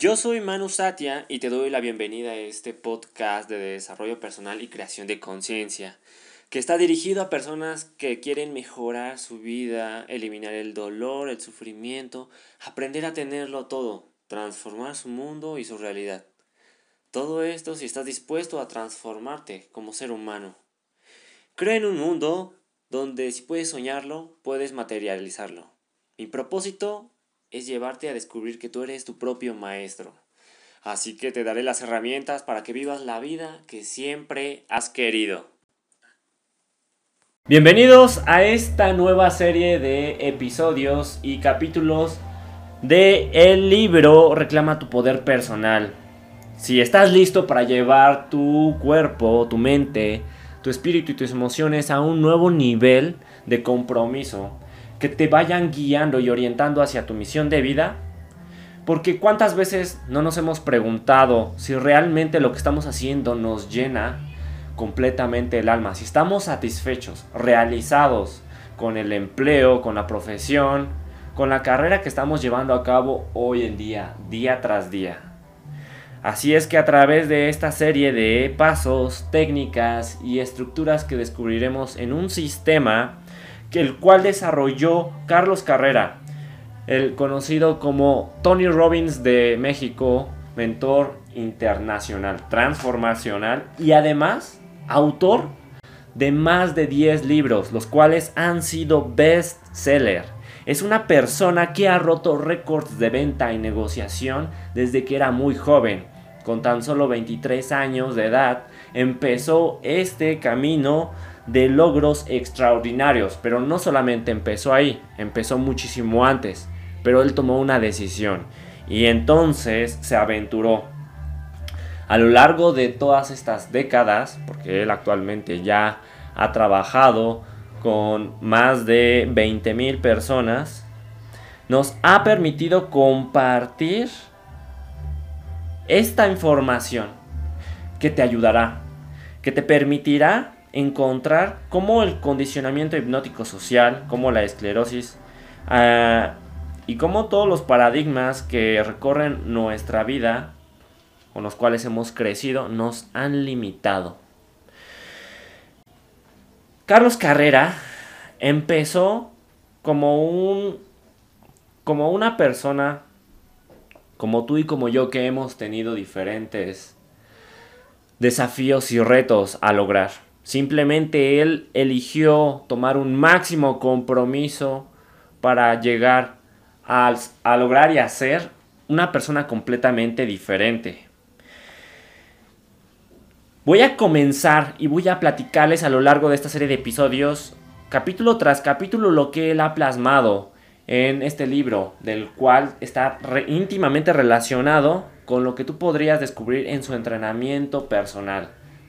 Yo soy Manu Satya y te doy la bienvenida a este podcast de desarrollo personal y creación de conciencia, que está dirigido a personas que quieren mejorar su vida, eliminar el dolor, el sufrimiento, aprender a tenerlo todo, transformar su mundo y su realidad. Todo esto si estás dispuesto a transformarte como ser humano. Creo en un mundo donde si puedes soñarlo, puedes materializarlo. Mi propósito es llevarte a descubrir que tú eres tu propio maestro. Así que te daré las herramientas para que vivas la vida que siempre has querido. Bienvenidos a esta nueva serie de episodios y capítulos de el libro Reclama tu poder personal. Si estás listo para llevar tu cuerpo, tu mente, tu espíritu y tus emociones a un nuevo nivel de compromiso, que te vayan guiando y orientando hacia tu misión de vida. Porque cuántas veces no nos hemos preguntado si realmente lo que estamos haciendo nos llena completamente el alma, si estamos satisfechos, realizados con el empleo, con la profesión, con la carrera que estamos llevando a cabo hoy en día, día tras día. Así es que a través de esta serie de pasos, técnicas y estructuras que descubriremos en un sistema, el cual desarrolló Carlos Carrera, el conocido como Tony Robbins de México, mentor internacional, transformacional y además autor de más de 10 libros, los cuales han sido best seller. Es una persona que ha roto récords de venta y negociación desde que era muy joven. Con tan solo 23 años de edad, empezó este camino de logros extraordinarios, pero no solamente empezó ahí, empezó muchísimo antes, pero él tomó una decisión y entonces se aventuró. A lo largo de todas estas décadas, porque él actualmente ya ha trabajado con más de 20 mil personas, nos ha permitido compartir esta información que te ayudará, que te permitirá encontrar cómo el condicionamiento hipnótico social, como la esclerosis ah, y cómo todos los paradigmas que recorren nuestra vida, con los cuales hemos crecido, nos han limitado. Carlos Carrera empezó como un como una persona como tú y como yo que hemos tenido diferentes desafíos y retos a lograr. Simplemente él eligió tomar un máximo compromiso para llegar a, lograr y a ser una persona completamente diferente. Voy a comenzar y voy a platicarles a lo largo de esta serie de episodios, capítulo tras capítulo, lo que él ha plasmado en este libro, del cual está íntimamente relacionado con lo que tú podrías descubrir en su entrenamiento personal.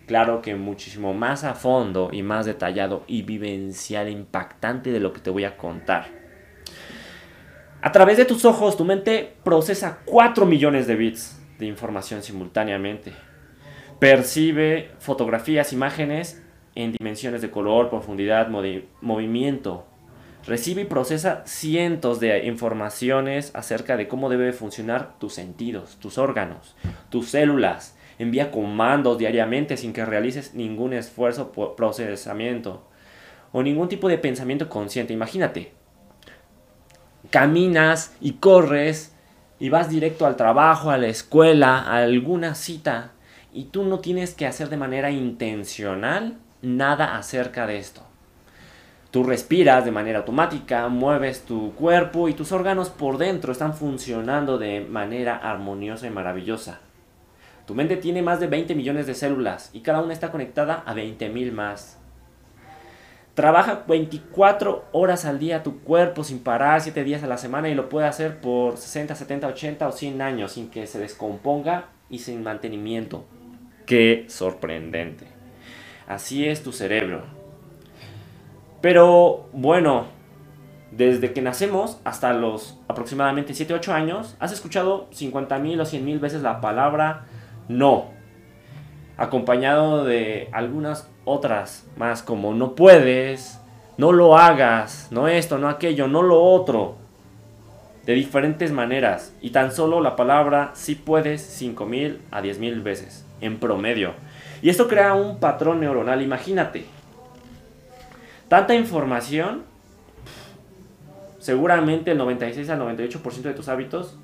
Claro que muchísimo más a fondo y más detallado y vivencial, impactante de lo que te voy a contar. A través de tus ojos, tu mente procesa 4 millones de bits de información simultáneamente. Percibe fotografías, imágenes en dimensiones de color, profundidad, movimiento. Recibe y procesa cientos de informaciones acerca de cómo debe funcionar tus sentidos, tus órganos, tus células, envía comandos diariamente sin que realices ningún esfuerzo por procesamiento o ningún tipo de pensamiento consciente. Imagínate, caminas y corres y vas directo al trabajo, a la escuela, a alguna cita y tú no tienes que hacer de manera intencional nada acerca de esto. Tú respiras de manera automática, mueves tu cuerpo y tus órganos por dentro están funcionando de manera armoniosa y maravillosa. Tu mente tiene más de 20 millones de células y cada una está conectada a 20 mil más. Trabaja 24 horas al día tu cuerpo sin parar 7 días a la semana y lo puede hacer por 60, 70, 80 o 100 años sin que se descomponga y sin mantenimiento. Qué sorprendente. Así es tu cerebro. Pero bueno, desde que nacemos hasta los aproximadamente 7, 8 años, has escuchado 50 mil o 100 mil veces la palabra no. Acompañado de algunas otras más como no puedes, no lo hagas, no esto, no aquello, no lo otro. de diferentes maneras y tan solo la palabra sí puedes 5000 a 10000 veces en promedio. Y esto crea un patrón neuronal, imagínate. Tanta información, seguramente el 96 al 98% de tus hábitos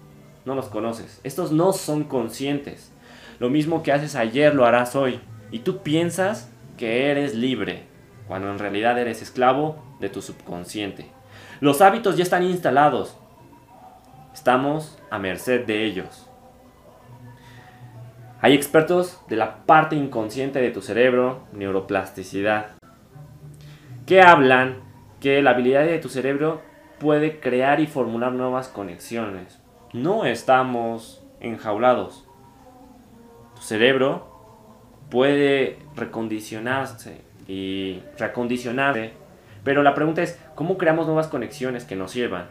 no los conoces. Estos no son conscientes. Lo mismo que haces ayer lo harás hoy. Y tú piensas que eres libre, cuando en realidad eres esclavo de tu subconsciente. Los hábitos ya están instalados. Estamos a merced de ellos. Hay expertos de la parte inconsciente de tu cerebro, neuroplasticidad, que hablan que la habilidad de tu cerebro puede crear y formular nuevas conexiones. No estamos enjaulados. Tu cerebro puede recondicionarse y recondicionarse, pero la pregunta es, ¿cómo creamos nuevas conexiones que nos sirvan?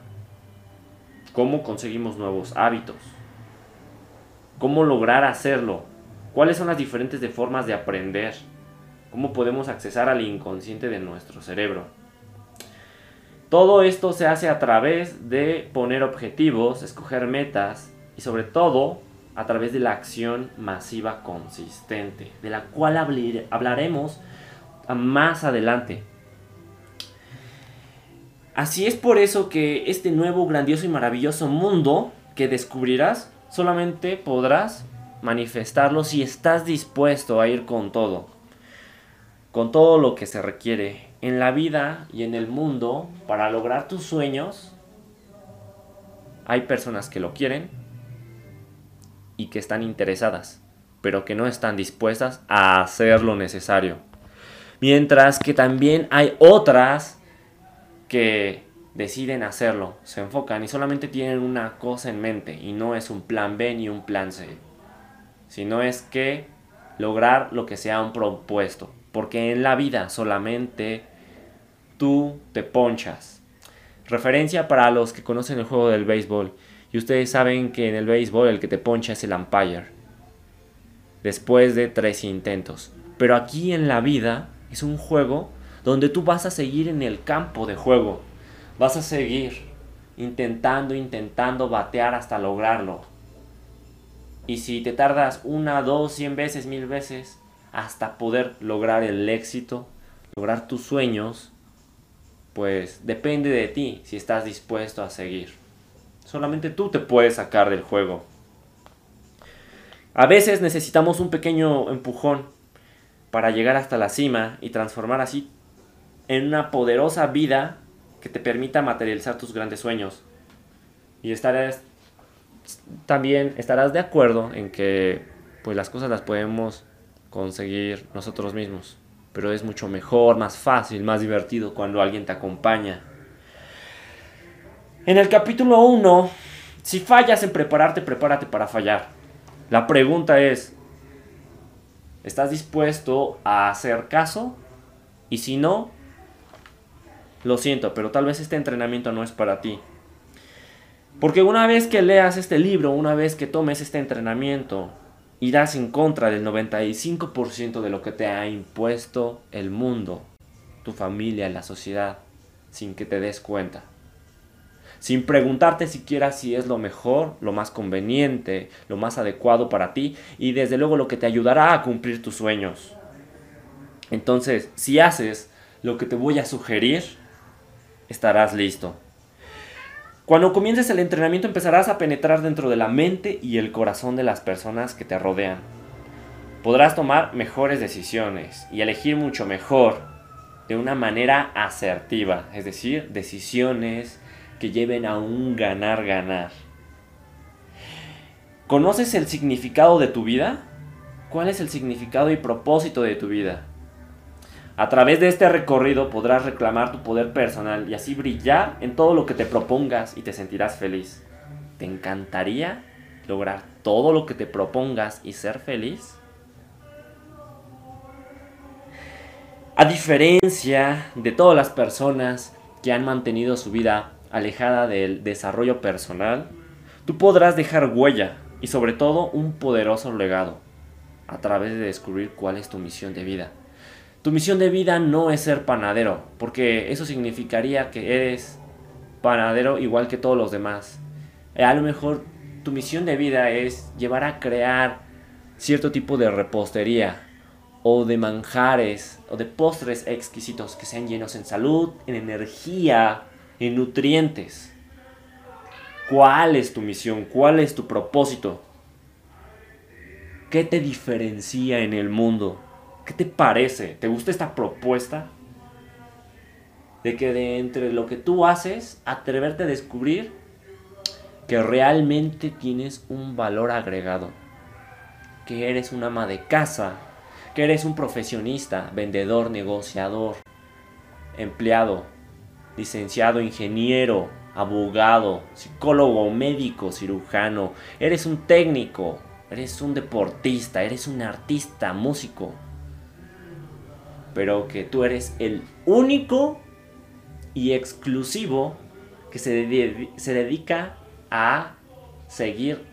¿Cómo conseguimos nuevos hábitos? ¿Cómo lograr hacerlo? ¿Cuáles son las diferentes formas de aprender? ¿Cómo podemos accesar al inconsciente de nuestro cerebro? Todo esto se hace a través de poner objetivos, escoger metas y sobre todo a través de la acción masiva consistente, de la cual hablaremos más adelante. Así es por eso que este nuevo grandioso y maravilloso mundo que descubrirás solamente podrás manifestarlo si estás dispuesto a ir con todo, con todo lo que se requiere en la vida y en el mundo para lograr tus sueños. Hay personas que lo quieren y que están interesadas, pero que no están dispuestas a hacer lo necesario. Mientras que también hay otras que deciden hacerlo, se enfocan y solamente tienen una cosa en mente y no es un plan B ni un plan C, sino es que lograr lo que se han propuesto, porque en la vida solamente tú te ponchas. Referencia para los que conocen el juego del béisbol y ustedes saben que en el béisbol el que te poncha es el umpire después de tres intentos. Pero aquí en la vida es un juego donde tú vas a seguir en el campo de juego Vas a seguir intentando, intentando batear hasta lograrlo. Y si te tardas una, dos, cien veces, mil veces, hasta poder lograr el éxito, lograr tus sueños, pues depende de ti si estás dispuesto a seguir. Solamente tú te puedes sacar del juego. A veces necesitamos un pequeño empujón para llegar hasta la cima y transformar así en una poderosa vida que te permita materializar tus grandes sueños. Y estarás también estarás de acuerdo en que pues las cosas las podemos conseguir nosotros mismos, pero es mucho mejor, más fácil, más divertido cuando alguien te acompaña. En el capítulo 1, si fallas en prepararte, prepárate para fallar. La pregunta es, ¿estás dispuesto a hacer caso? Y si no, lo siento, pero tal vez este entrenamiento no es para ti. Porque una vez que leas este libro, una vez que tomes este entrenamiento, irás en contra del 95% de lo que te ha impuesto el mundo, tu familia, la sociedad, sin que te des cuenta. Sin preguntarte siquiera si es lo mejor, lo más conveniente, lo más adecuado para ti y desde luego lo que te ayudará a cumplir tus sueños. Entonces, si haces lo que te voy a sugerir, estarás listo. Cuando comiences el entrenamiento empezarás a penetrar dentro de la mente y el corazón de las personas que te rodean. Podrás tomar mejores decisiones y elegir mucho mejor de una manera asertiva, es decir, decisiones que lleven a un ganar-ganar. ¿Conoces el significado de tu vida? ¿Cuál es el significado y propósito de tu vida? A través de este recorrido podrás reclamar tu poder personal y así brillar en todo lo que te propongas y te sentirás feliz. ¿Te encantaría lograr todo lo que te propongas y ser feliz? A diferencia de todas las personas que han mantenido su vida alejada del desarrollo personal, tú podrás dejar huella y sobre todo un poderoso legado a través de descubrir cuál es tu misión de vida. Tu misión de vida no es ser panadero, porque eso significaría que eres panadero igual que todos los demás. A lo mejor tu misión de vida es llevar a crear cierto tipo de repostería o de manjares o de postres exquisitos que sean llenos en salud, en energía, en nutrientes. ¿Cuál es tu misión? ¿Cuál es tu propósito? ¿Qué te diferencia en el mundo? ¿Qué te parece? ¿Te gusta esta propuesta? De que de entre lo que tú haces, atreverte a descubrir que realmente tienes un valor agregado. Que eres un ama de casa, que eres un profesionista, vendedor, negociador, empleado, licenciado, ingeniero, abogado, psicólogo, médico, cirujano, eres un técnico, eres un deportista, eres un artista, músico, pero que tú eres el único y exclusivo que se, se dedica a seguir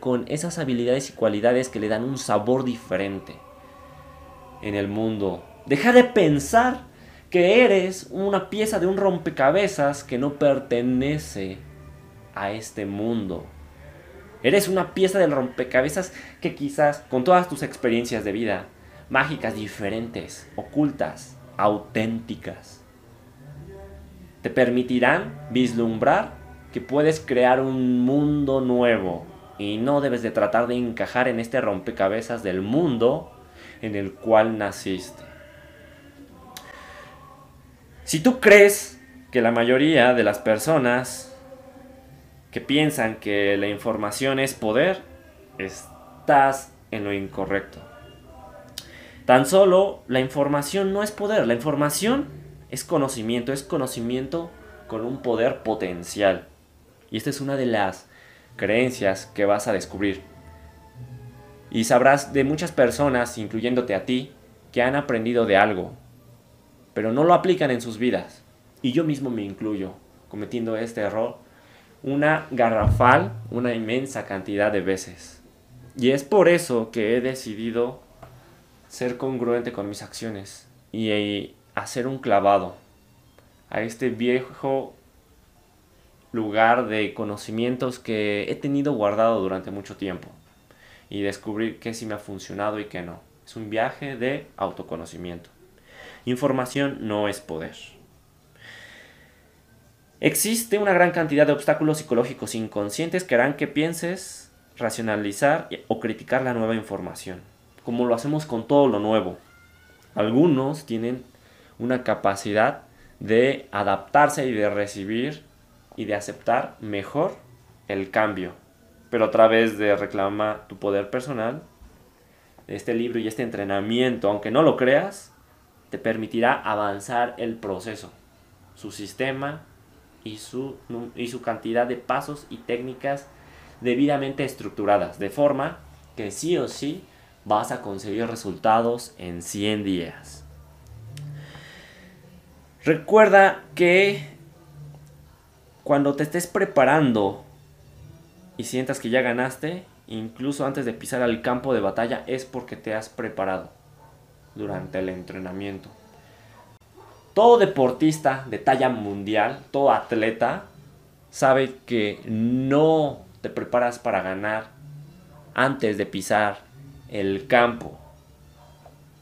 con esas habilidades y cualidades que le dan un sabor diferente en el mundo. Deja de pensar que eres una pieza de un rompecabezas que no pertenece a este mundo. Eres una pieza del rompecabezas que quizás con todas tus experiencias de vida, mágicas, diferentes, ocultas, auténticas, te permitirán vislumbrar que puedes crear un mundo nuevo y no debes de tratar de encajar en este rompecabezas del mundo en el cual naciste. Si tú crees que la mayoría de las personas que piensan que la información es poder, estás en lo incorrecto. Tan solo la información no es poder, la información es conocimiento, es conocimiento con un poder potencial. Y esta es una de las creencias que vas a descubrir. Y sabrás de muchas personas, incluyéndote a ti, que han aprendido de algo, pero no lo aplican en sus vidas. Y yo mismo me incluyo cometiendo este error una garrafal, una inmensa cantidad de veces. Y es por eso que he decidido ser congruente con mis acciones y hacer un clavado a este viejo lugar de conocimientos que he tenido guardado durante mucho tiempo y descubrir qué sí me ha funcionado y qué no. Es un viaje de autoconocimiento. Información no es poder. Existe una gran cantidad de obstáculos psicológicos inconscientes que harán que pienses racionalizar o criticar la nueva información, como lo hacemos con todo lo nuevo. Algunos tienen una capacidad de adaptarse y de recibir y de aceptar mejor el cambio. Pero a través de reclamar tu poder personal, este libro y este entrenamiento, aunque no lo creas, te permitirá avanzar el proceso, su sistema y su, y su cantidad de pasos y técnicas debidamente estructuradas, de forma que sí o sí vas a conseguir resultados en 100 días. Recuerda que cuando te estés preparando y sientas que ya ganaste, incluso antes de pisar al campo de batalla, es porque te has preparado durante el entrenamiento. Todo deportista de talla mundial, todo atleta, sabe que no te preparas para ganar antes de pisar el campo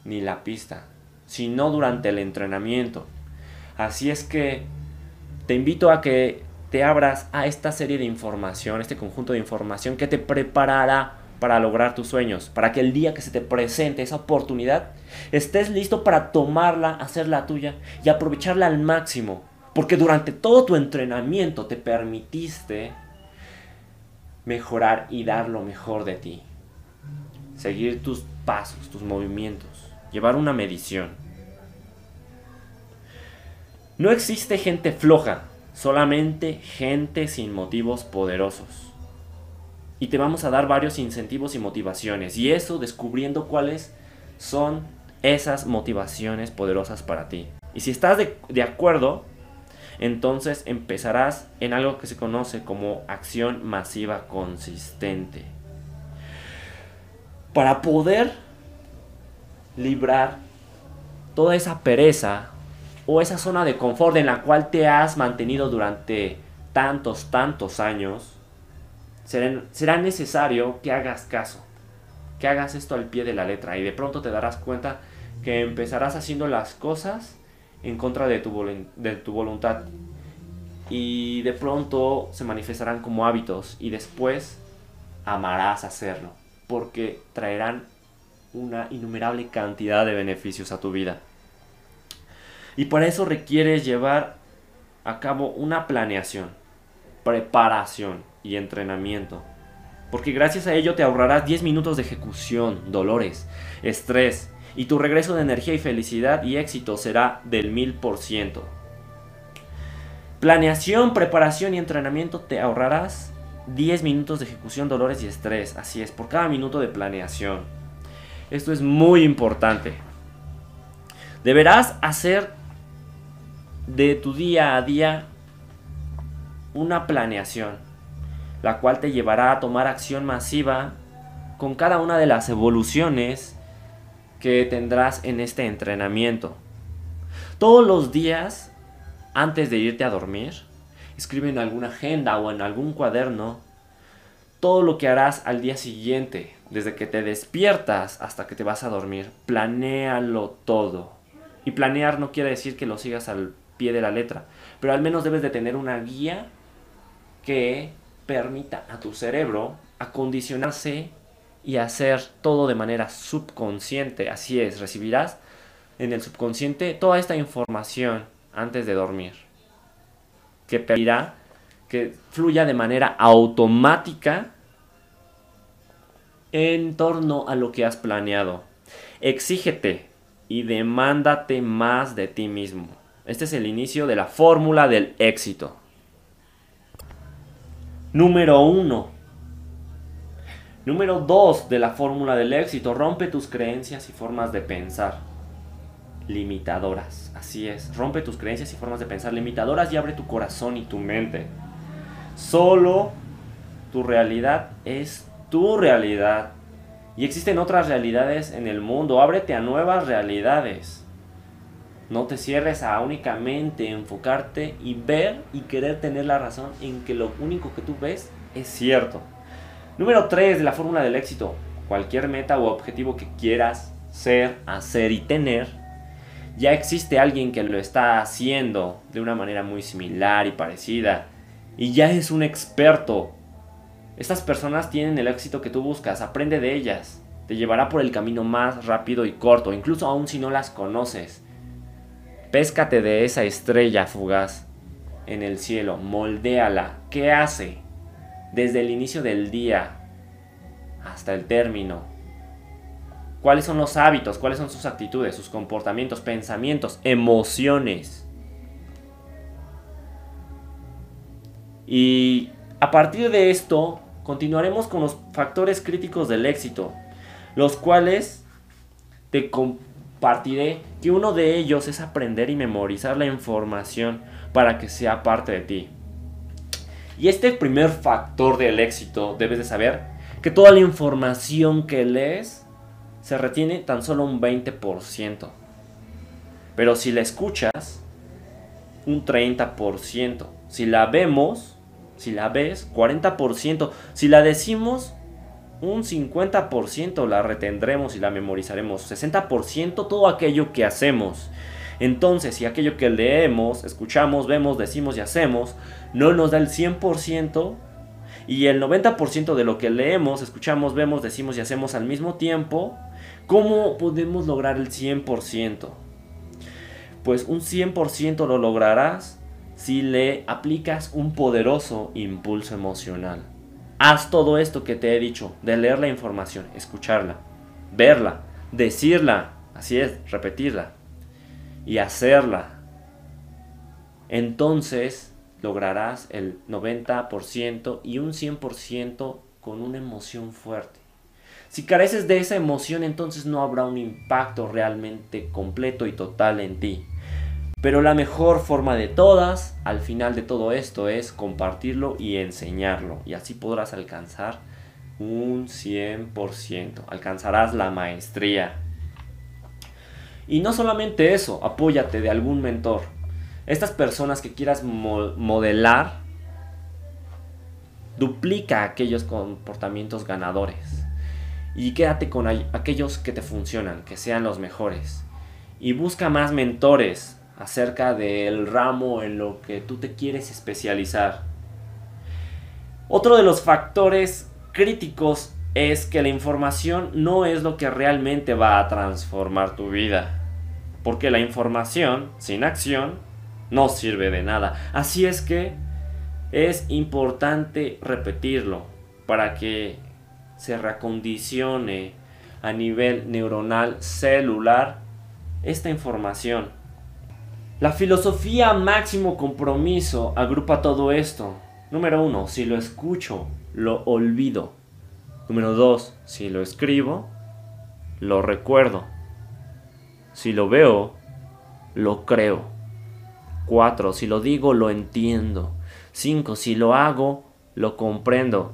ni la pista, sino durante el entrenamiento. Así es que te invito a que te abras a esta serie de información, este conjunto de información que te preparará para lograr tus sueños, para que el día que se te presente esa oportunidad, estés listo para tomarla, hacerla tuya y aprovecharla al máximo, porque durante todo tu entrenamiento te permitiste mejorar y dar lo mejor de ti, seguir tus pasos, tus movimientos, llevar una medición. No existe gente floja, solamente gente sin motivos poderosos. Y te vamos a dar varios incentivos y motivaciones. Y eso descubriendo cuáles son esas motivaciones poderosas para ti. Y si estás de, acuerdo, entonces empezarás en algo que se conoce como acción masiva consistente. Para poder librar toda esa pereza o esa zona de confort en la cual te has mantenido durante tantos, tantos años, será necesario que hagas caso, que hagas esto al pie de la letra y de pronto te darás cuenta que empezarás haciendo las cosas en contra de tu, de tu voluntad y de pronto se manifestarán como hábitos y después amarás hacerlo porque traerán una innumerable cantidad de beneficios a tu vida. Y para eso requieres llevar a cabo una planeación, preparación y entrenamiento. Porque gracias a ello te ahorrarás 10 minutos de ejecución, dolores, estrés y tu regreso de energía y felicidad y éxito será del 1000%. Planeación, preparación y entrenamiento te ahorrarás 10 minutos de ejecución, dolores y estrés. Así es, por cada minuto de planeación. Esto es muy importante. Deberás hacer de tu día a día una planeación, la cual te llevará a tomar acción masiva con cada una de las evoluciones que tendrás en este entrenamiento. Todos los días, antes de irte a dormir, escribe en alguna agenda o en algún cuaderno todo lo que harás al día siguiente, desde que te despiertas hasta que te vas a dormir. Planéalo todo. Y planear no quiere decir que lo sigas al pie de la letra, pero al menos debes de tener una guía que permita a tu cerebro acondicionarse y hacer todo de manera subconsciente. Así es, recibirás en el subconsciente toda esta información antes de dormir, que pedirá que fluya de manera automática en torno a lo que has planeado. Exígete y demándate más de ti mismo. Este es el inicio de la fórmula del éxito. Número 1. Número 2 de la fórmula del éxito. Rompe tus creencias y formas de pensar limitadoras. Así es. Rompe tus creencias y formas de pensar limitadoras y abre tu corazón y tu mente. Solo tu realidad es tu realidad. Y existen otras realidades en el mundo. Ábrete a nuevas realidades. No te cierres a únicamente enfocarte y ver y querer tener la razón en que lo único que tú ves es cierto. Número 3 de la fórmula del éxito. Cualquier meta o objetivo que quieras ser, hacer y tener, ya existe alguien que lo está haciendo de una manera muy similar y parecida y ya es un experto. Estas personas tienen el éxito que tú buscas, aprende de ellas. Te llevará por el camino más rápido y corto, incluso aún si no las conoces. Péscate de esa estrella fugaz en el cielo, moldéala. ¿Qué hace? Desde el inicio del día hasta el término. ¿Cuáles son los hábitos? ¿Cuáles son sus actitudes, sus comportamientos, pensamientos, emociones? Y a partir de esto, continuaremos con los factores críticos del éxito, los cuales te compartiré que uno de ellos es aprender y memorizar la información para que sea parte de ti. Y este primer factor del éxito debes de saber que toda la información que lees se retiene tan solo un 20%. Pero si la escuchas, un 30%. Si la vemos, si la ves, 40%. Si la decimos, un 50% la retendremos y la memorizaremos. 60% todo aquello que hacemos. Entonces, si aquello que leemos, escuchamos, vemos, decimos y hacemos no nos da el 100% y el 90% de lo que leemos, escuchamos, vemos, decimos y hacemos al mismo tiempo, ¿cómo podemos lograr el 100%? Pues un 100% lo lograrás si le aplicas un poderoso impulso emocional. Haz todo esto que te he dicho, de leer la información, escucharla, verla, decirla, así es, repetirla y hacerla. Entonces lograrás el 90% y un 100% con una emoción fuerte. Si careces de esa emoción, entonces no habrá un impacto realmente completo y total en ti. Pero la mejor forma de todas, al final de todo esto, es compartirlo y enseñarlo. Y así podrás alcanzar un 100%. Alcanzarás la maestría. Y no solamente eso, apóyate de algún mentor. Estas personas que quieras modelar, Duplica aquellos comportamientos ganadores. Y quédate con aquellos que te funcionan, que sean los mejores. Y busca más mentores acerca del ramo en lo que tú te quieres especializar. Otro de los factores críticos es que la información no es lo que realmente va a transformar tu vida. Porque la información sin acción no sirve de nada. Así es que es importante repetirlo para que se recondicione a nivel neuronal celular esta información. La filosofía máximo compromiso agrupa todo esto. Número uno, si lo escucho, lo olvido. Número dos, si lo escribo, lo recuerdo. Si lo veo, lo creo. Cuatro, si lo digo, lo entiendo. Cinco, si lo hago, lo comprendo.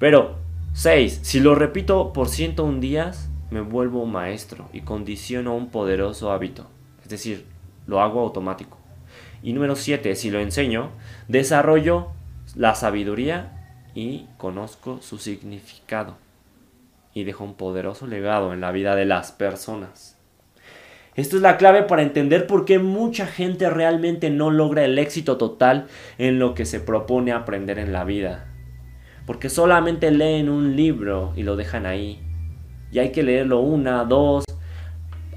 Pero, seis, si lo repito por 101 días, me vuelvo maestro y condiciono un poderoso hábito. Es decir, lo hago automático. Y número 7, si lo enseño, desarrollo la sabiduría y conozco su significado. Y dejo un poderoso legado en la vida de las personas. Esto es la clave para entender por qué mucha gente realmente no logra el éxito total en lo que se propone aprender en la vida. Porque solamente leen un libro y lo dejan ahí. Y hay que leerlo una, dos,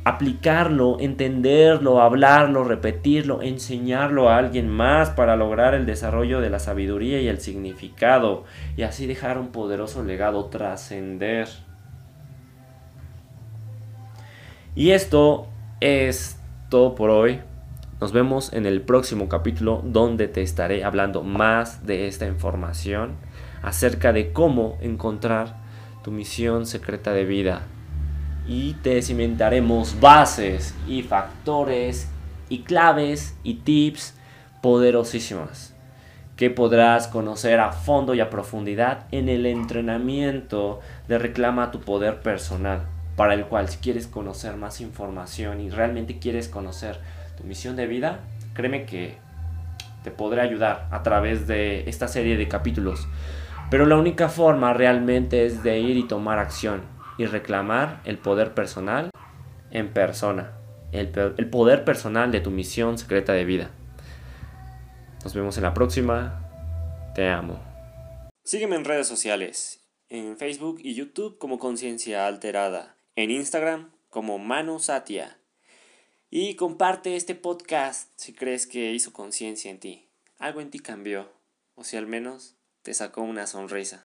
aplicarlo, entenderlo, hablarlo, repetirlo, enseñarlo a alguien más para lograr el desarrollo de la sabiduría y el significado y así dejar un poderoso legado, trascender. Y esto es todo por hoy. Nos vemos en el próximo capítulo donde te estaré hablando más de esta información acerca de cómo encontrar tu misión secreta de vida y te cimentaremos bases y factores y claves y tips poderosísimas que podrás conocer a fondo y a profundidad en el entrenamiento de Reclama tu Poder Personal, para el cual si quieres conocer más información y realmente quieres conocer tu misión de vida, créeme que te podré ayudar a través de esta serie de capítulos. Pero la única forma realmente es de ir y tomar acción y reclamar el poder personal en persona, el, el poder personal de tu misión secreta de vida. Nos vemos en la próxima. Te amo. Sígueme en redes sociales, en Facebook y YouTube como Conciencia Alterada, en Instagram como Manu Satia. Y comparte este podcast si crees que hizo conciencia en ti. Algo en ti cambió, o si al menos te sacó una sonrisa.